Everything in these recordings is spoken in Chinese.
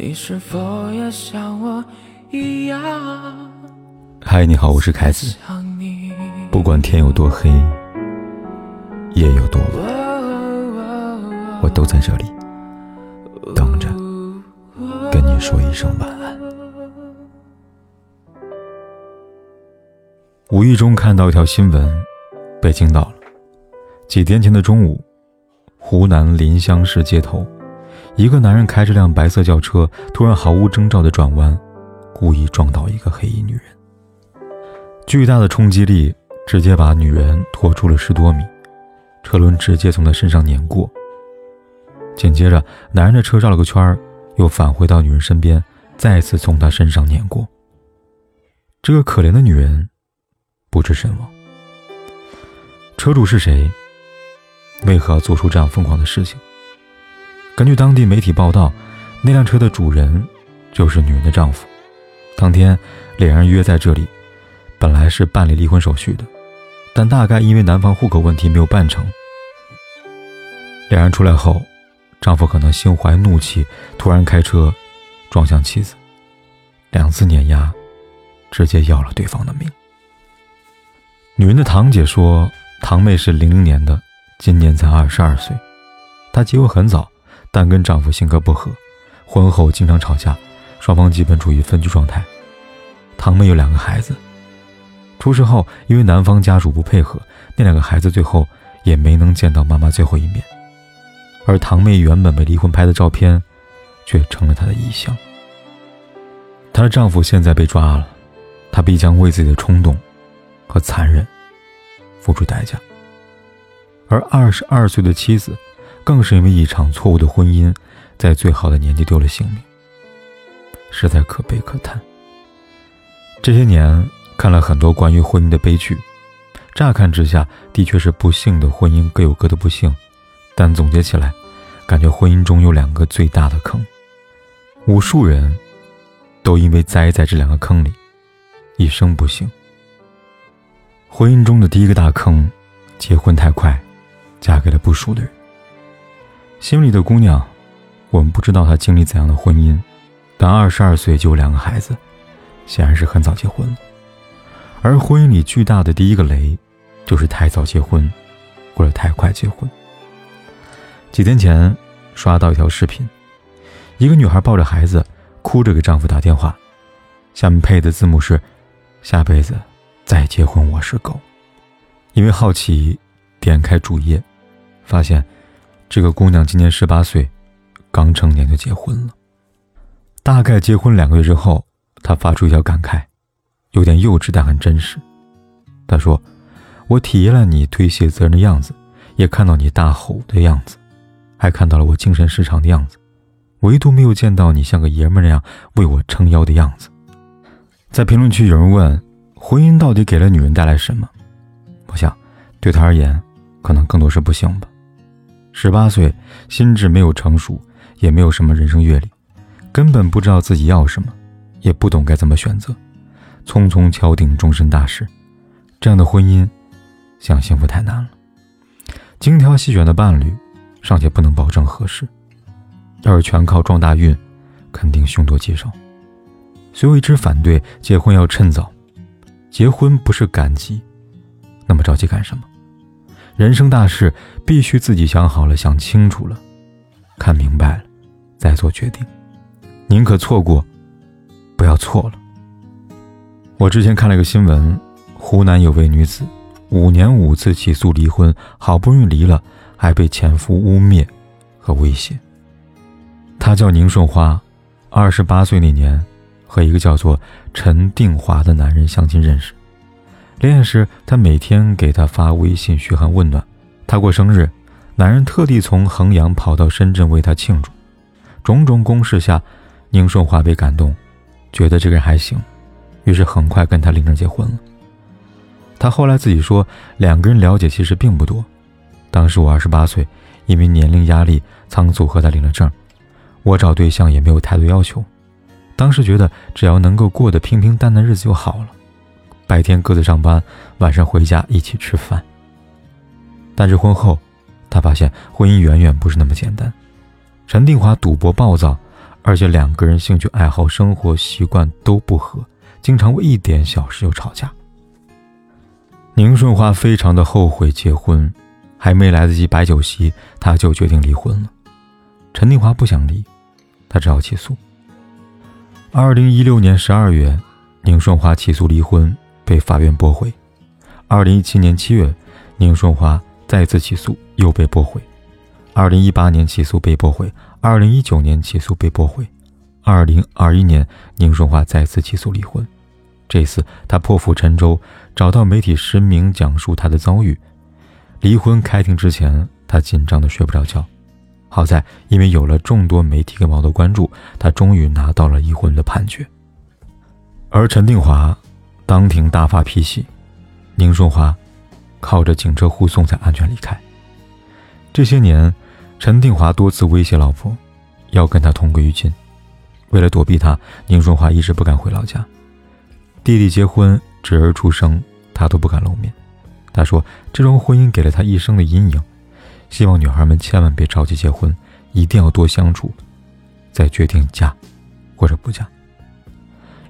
你是否也像我一样？嗨，你好，我是凯子。不管天有多黑，夜有多晚，我都在这里等着跟你说一声晚安。无意中看到一条新闻，被惊到了。几天前的中午，湖南临湘市街头。一个男人开着辆白色轿车，突然毫无征兆的转弯，故意撞倒一个黑衣女人。巨大的冲击力直接把女人拖出了十多米，车轮直接从她身上碾过。紧接着，男人的车绕了个圈又返回到女人身边，再次从她身上碾过。这个可怜的女人不治身亡。车主是谁？为何要做出这样疯狂的事情？根据当地媒体报道，那辆车的主人就是女人的丈夫。当天，两人约在这里，本来是办理离婚手续的，但大概因为男方户口问题没有办成。两人出来后，丈夫可能心怀怒气，突然开车撞向妻子，两次碾压，直接要了对方的命。女人的堂姐说，堂妹是零零年的，今年才二十二岁，她结婚很早。但跟丈夫性格不合，婚后经常吵架，双方基本处于分居状态。堂妹有两个孩子，出事后因为男方家属不配合，那两个孩子最后也没能见到妈妈最后一面。而堂妹原本被离婚拍的照片，却成了她的遗像。她的丈夫现在被抓了，她必将为自己的冲动和残忍付出代价。而二十二岁的妻子。更是因为一场错误的婚姻，在最好的年纪丢了性命，实在可悲可叹。这些年看了很多关于婚姻的悲剧，乍看之下的确是不幸的婚姻各有各的不幸，但总结起来，感觉婚姻中有两个最大的坑，无数人都因为栽在这两个坑里，一生不幸。婚姻中的第一个大坑，结婚太快，嫁给了不熟的人。心里的姑娘，我们不知道她经历怎样的婚姻，但二十二岁就有两个孩子，显然是很早结婚了。而婚姻里巨大的第一个雷，就是太早结婚，或者太快结婚。几天前刷到一条视频，一个女孩抱着孩子，哭着给丈夫打电话，下面配的字幕是：“下辈子再结婚我是狗。”因为好奇，点开主页，发现。这个姑娘今年十八岁，刚成年就结婚了。大概结婚两个月之后，她发出一条感慨，有点幼稚但很真实。她说：“我体验了你推卸责任的样子，也看到你大吼的样子，还看到了我精神失常的样子，唯独没有见到你像个爷们那样为我撑腰的样子。”在评论区有人问：“婚姻到底给了女人带来什么？”我想，对她而言，可能更多是不幸吧。十八岁，心智没有成熟，也没有什么人生阅历，根本不知道自己要什么，也不懂该怎么选择，匆匆敲定终身大事，这样的婚姻，想幸福太难了。精挑细选的伴侣，尚且不能保证合适，要是全靠撞大运，肯定凶多吉少。所以我一直反对结婚要趁早，结婚不是赶集，那么着急干什么？人生大事必须自己想好了、想清楚了、看明白了，再做决定。宁可错过，不要错了。我之前看了一个新闻，湖南有位女子五年五次起诉离婚，好不容易离了，还被前夫污蔑和威胁。她叫宁顺花，二十八岁那年，和一个叫做陈定华的男人相亲认识。恋爱时，他每天给她发微信嘘寒问暖。她过生日，男人特地从衡阳跑到深圳为她庆祝。种种攻势下，宁顺华被感动，觉得这个人还行，于是很快跟他领证结婚了。他后来自己说，两个人了解其实并不多。当时我二十八岁，因为年龄压力，仓促和他领了证。我找对象也没有太多要求，当时觉得只要能够过得平平淡淡日子就好了。白天各自上班，晚上回家一起吃饭。但是婚后，他发现婚姻远远不是那么简单。陈定华赌博暴躁，而且两个人兴趣爱好、生活习惯都不合，经常为一点小事就吵架。宁顺华非常的后悔结婚，还没来得及摆酒席，他就决定离婚了。陈定华不想离，他只好起诉。二零一六年十二月，宁顺华起诉离婚，被法院驳回。二零一七年七月，宁顺华再次起诉，又被驳回。二零一八年起诉被驳回，二零一九年起诉被驳回，二零二一年宁顺华再次起诉离婚。这次他破釜沉舟，找到媒体实名讲述他的遭遇。离婚开庭之前，他紧张的睡不着觉。好在因为有了众多媒体跟网友的关注，他终于拿到了离婚的判决。而陈定华当庭大发脾气，宁顺华靠着警车护送才安全离开。这些年，陈定华多次威胁老婆，要跟他同归于尽。为了躲避他，宁顺华一直不敢回老家。弟弟结婚，侄儿出生，他都不敢露面。他说，这桩婚姻给了他一生的阴影，希望女孩们千万别着急结婚，一定要多相处，再决定嫁或者不嫁。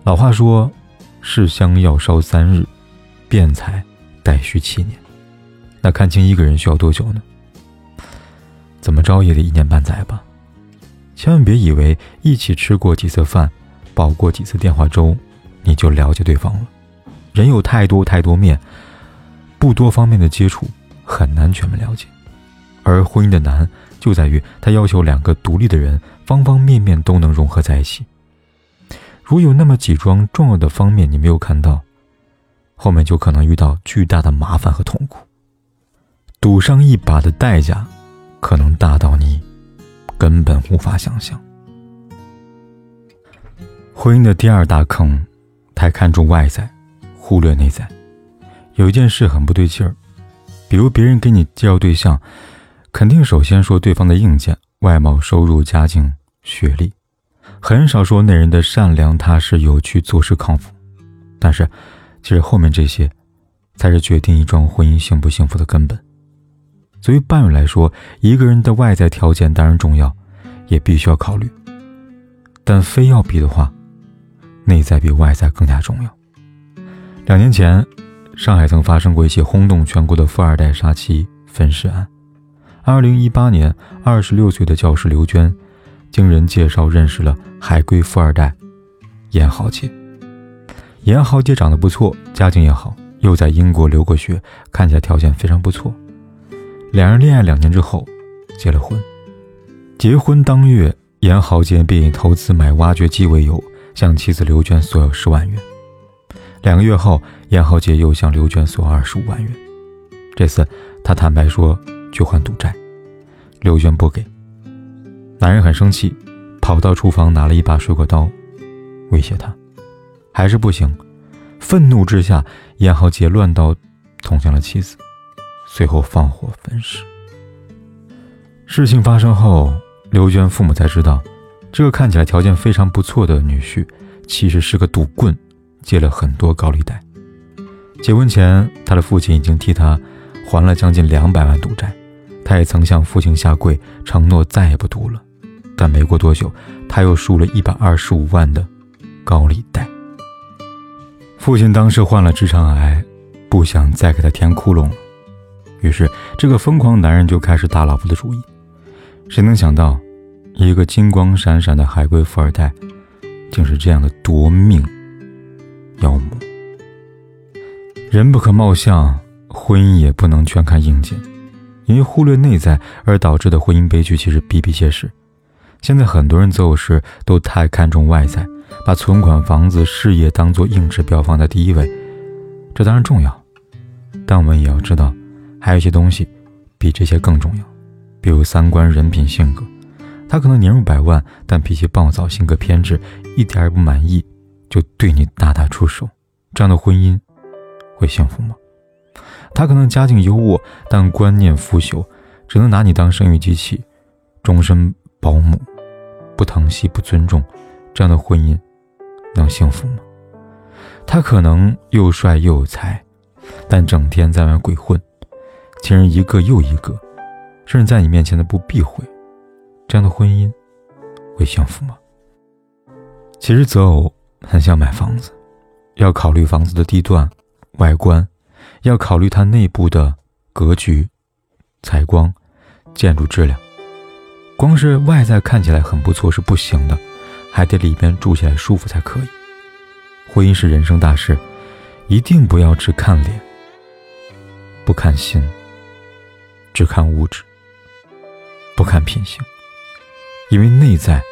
老话说，试香要烧三日，辩才待续七年。那看清一个人需要多久呢？怎么着也得一年半载吧。千万别以为一起吃过几次饭，煲过几次电话粥。你就了解对方了。人有太多太多面，不多方面的接触很难全面了解。而婚姻的难就在于，它要求两个独立的人方方面面都能融合在一起。如有那么几桩重要的方面你没有看到，后面就可能遇到巨大的麻烦和痛苦。赌上一把的代价，可能大到你根本无法想象。婚姻的第二大坑。太看重外在，忽略内在。有一件事很不对劲儿，比如别人给你介绍对象，肯定首先说对方的硬件、外貌、收入、家境、学历，很少说那人的善良、踏实、有趣、做事靠谱。但是，其实后面这些，才是决定一桩婚姻幸不幸福的根本。作为伴侣来说，一个人的外在条件当然重要，也必须要考虑。但非要比的话，内在比外在更加重要。两年前，上海曾发生过一起轰动全国的富二代杀妻分尸案。二零一八年，二十六岁的教师刘娟，经人介绍认识了海归富二代严浩杰。严浩杰长得不错，家境也好，又在英国留过学，看起来条件非常不错。两人恋爱两年之后，结了婚。结婚当月，严浩杰便以投资买挖掘机为由。向妻子刘娟索要十万元，两个月后，严浩杰又向刘娟索二十五万元。这次他坦白说去还赌债，刘娟不给。男人很生气，跑到厨房拿了一把水果刀，威胁他，还是不行。愤怒之下，严浩杰乱刀捅向了妻子，随后放火焚尸。事情发生后，刘娟父母才知道。这个看起来条件非常不错的女婿，其实是个赌棍，借了很多高利贷。结婚前，他的父亲已经替他还了将近两百万赌债，他也曾向父亲下跪承诺再也不赌了。但没过多久，他又输了一百二十五万的高利贷。父亲当时患了直肠癌，不想再给他填窟窿了，于是这个疯狂男人就开始打老婆的主意。谁能想到？一个金光闪闪的海归富二代，竟是这样的夺命妖魔。人不可貌相，婚姻也不能全看硬件，因为忽略内在而导致的婚姻悲剧其实比比皆是。现在很多人择偶时都太看重外在，把存款、房子、事业当做硬指标放在第一位，这当然重要，但我们也要知道，还有一些东西比这些更重要，比如三观、人品、性格。他可能年入百万，但脾气暴躁，性格偏执，一点也不满意，就对你大打出手。这样的婚姻会幸福吗？他可能家境优渥，但观念腐朽，只能拿你当生育机器，终身保姆，不疼惜，不尊重。这样的婚姻能幸福吗？他可能又帅又有才，但整天在外鬼混，情人一个又一个，甚至在你面前的不避讳。这样的婚姻会幸福吗？其实择偶很像买房子，要考虑房子的地段、外观，要考虑它内部的格局、采光、建筑质量。光是外在看起来很不错是不行的，还得里边住起来舒服才可以。婚姻是人生大事，一定不要只看脸，不看心，只看物质，不看品行，因为内在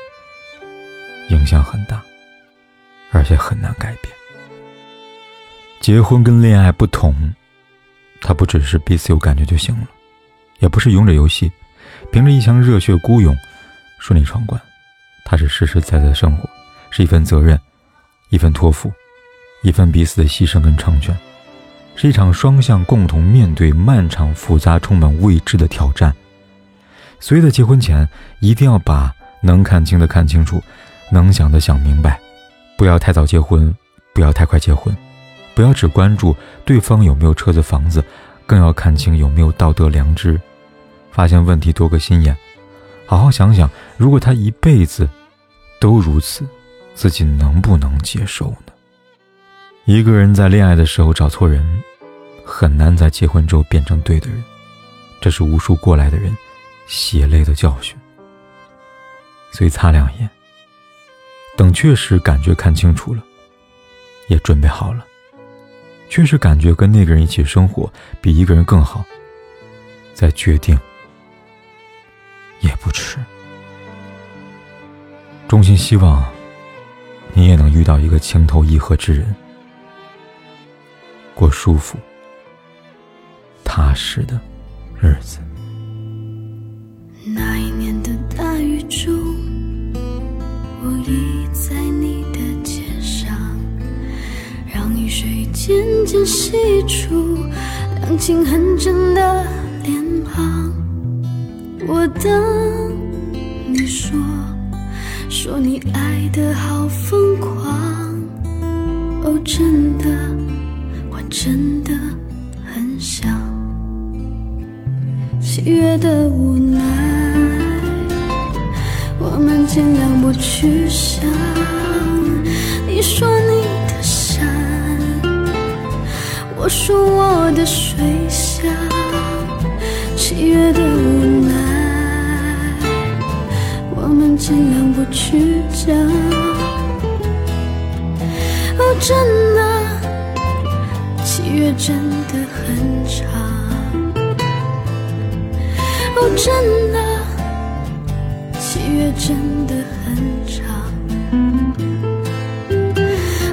影响很大，而且很难改变。结婚跟恋爱不同，它不只是彼此有感觉就行了，也不是勇者游戏，凭着一腔热血孤勇顺利闯关，它是实实在在的生活，是一份责任。一份托付，一份彼此的牺牲跟成全，是一场双向共同面对漫长、复杂、充满未知的挑战。所以在结婚前，一定要把能看清的看清楚，能想的想明白，不要太早结婚，不要太快结婚，不要只关注对方有没有车子房子，更要看清有没有道德良知。发现问题多个心眼，好好想想，如果他一辈子都如此。自己能不能接受呢？一个人在恋爱的时候找错人，很难在结婚之后变成对的人，这是无数过来的人血泪的教训。所以擦亮眼，等确实感觉看清楚了，也准备好了，确实感觉跟那个人一起生活比一个人更好，再决定也不迟。衷心希望。你也能遇到一个情投意合之人，过舒服、踏实的日子。那一年的大雨中，我倚在你的肩上，让雨水渐渐洗出两情很真的脸庞。我等你说。说你爱的好疯狂，哦，真的，我真的很想。七月的无奈，我们尽量不去想。你说你的山，我说我的水乡。七月的无奈。尽量不去讲。哦，真的，七月真的很长。哦，真的，七月真的很长。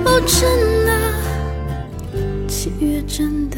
哦，真的，七月真的